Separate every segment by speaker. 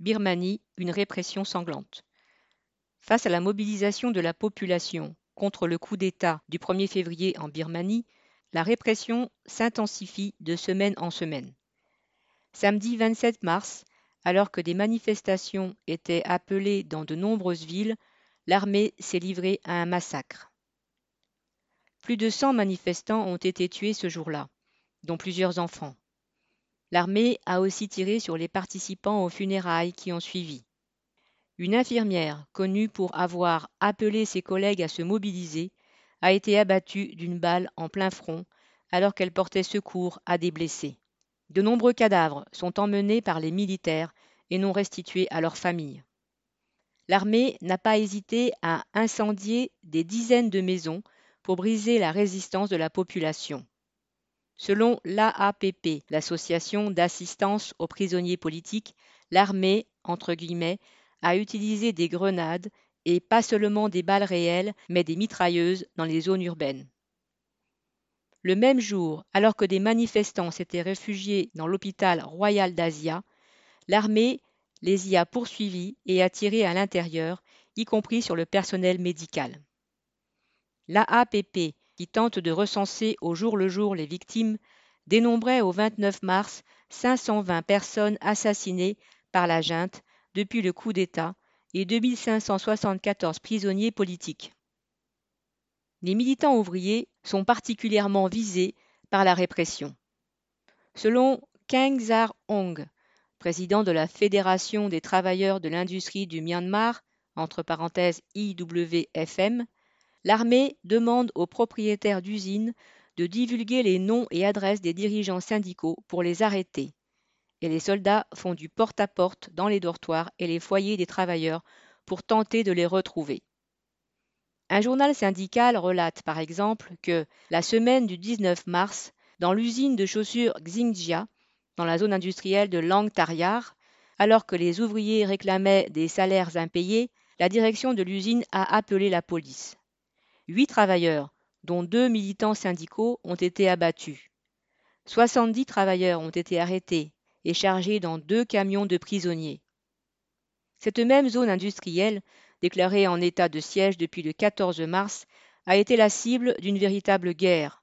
Speaker 1: Birmanie, une répression sanglante. Face à la mobilisation de la population contre le coup d'État du 1er février en Birmanie, la répression s'intensifie de semaine en semaine. Samedi 27 mars, alors que des manifestations étaient appelées dans de nombreuses villes, l'armée s'est livrée à un massacre. Plus de 100 manifestants ont été tués ce jour-là, dont plusieurs enfants. L'armée a aussi tiré sur les participants aux funérailles qui ont suivi. Une infirmière, connue pour avoir appelé ses collègues à se mobiliser, a été abattue d'une balle en plein front alors qu'elle portait secours à des blessés. De nombreux cadavres sont emmenés par les militaires et non restitués à leurs familles. L'armée n'a pas hésité à incendier des dizaines de maisons pour briser la résistance de la population. Selon l'AAPP, l'association d'assistance aux prisonniers politiques, l'armée, entre guillemets, a utilisé des grenades et pas seulement des balles réelles, mais des mitrailleuses dans les zones urbaines. Le même jour, alors que des manifestants s'étaient réfugiés dans l'hôpital royal d'Asia, l'armée les y a poursuivis et a tiré à l'intérieur, y compris sur le personnel médical. L'AAPP, qui tente de recenser au jour le jour les victimes, dénombrait au 29 mars 520 personnes assassinées par la junte depuis le coup d'État et 2574 prisonniers politiques les militants ouvriers sont particulièrement visés par la répression. Selon Keng Zar Hong, président de la Fédération des travailleurs de l'industrie du Myanmar, entre parenthèses IWFM, l'armée demande aux propriétaires d'usines de divulguer les noms et adresses des dirigeants syndicaux pour les arrêter. Et les soldats font du porte-à-porte -porte dans les dortoirs et les foyers des travailleurs pour tenter de les retrouver. Un journal syndical relate par exemple que la semaine du 19 mars, dans l'usine de chaussures Xinjia, dans la zone industrielle de Langtariar, alors que les ouvriers réclamaient des salaires impayés, la direction de l'usine a appelé la police. Huit travailleurs, dont deux militants syndicaux, ont été abattus. 70 travailleurs ont été arrêtés et chargés dans deux camions de prisonniers. Cette même zone industrielle déclarée en état de siège depuis le 14 mars, a été la cible d'une véritable guerre.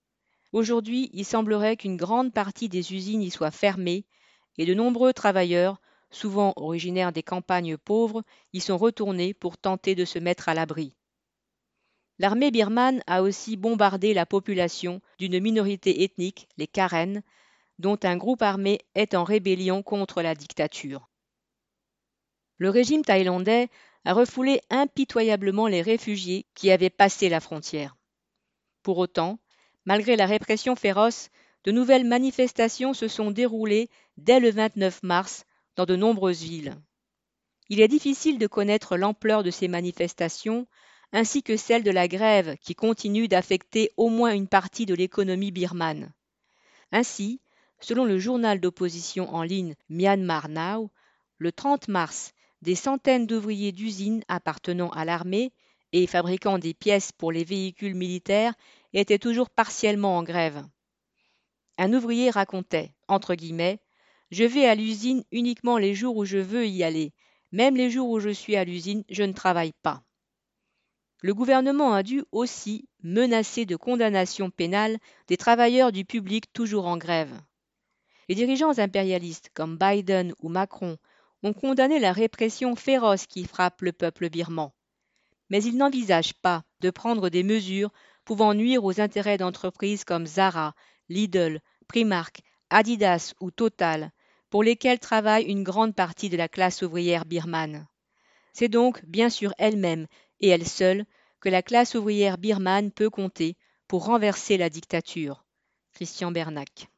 Speaker 1: Aujourd'hui, il semblerait qu'une grande partie des usines y soit fermée et de nombreux travailleurs, souvent originaires des campagnes pauvres, y sont retournés pour tenter de se mettre à l'abri. L'armée birmane a aussi bombardé la population d'une minorité ethnique, les Karen, dont un groupe armé est en rébellion contre la dictature. Le régime thaïlandais a refoulé impitoyablement les réfugiés qui avaient passé la frontière. Pour autant, malgré la répression féroce, de nouvelles manifestations se sont déroulées dès le 29 mars dans de nombreuses villes. Il est difficile de connaître l'ampleur de ces manifestations, ainsi que celle de la grève qui continue d'affecter au moins une partie de l'économie birmane. Ainsi, selon le journal d'opposition en ligne Myanmar Now, le 30 mars, des centaines d'ouvriers d'usines appartenant à l'armée et fabriquant des pièces pour les véhicules militaires étaient toujours partiellement en grève. Un ouvrier racontait, entre guillemets, Je vais à l'usine uniquement les jours où je veux y aller. Même les jours où je suis à l'usine, je ne travaille pas. Le gouvernement a dû aussi menacer de condamnation pénale des travailleurs du public toujours en grève. Les dirigeants impérialistes comme Biden ou Macron ont condamné la répression féroce qui frappe le peuple birman. Mais ils n'envisagent pas de prendre des mesures pouvant nuire aux intérêts d'entreprises comme Zara, Lidl, Primark, Adidas ou Total, pour lesquelles travaille une grande partie de la classe ouvrière birmane. C'est donc bien sur elle-même et elle seule que la classe ouvrière birmane peut compter pour renverser la dictature. Christian Bernac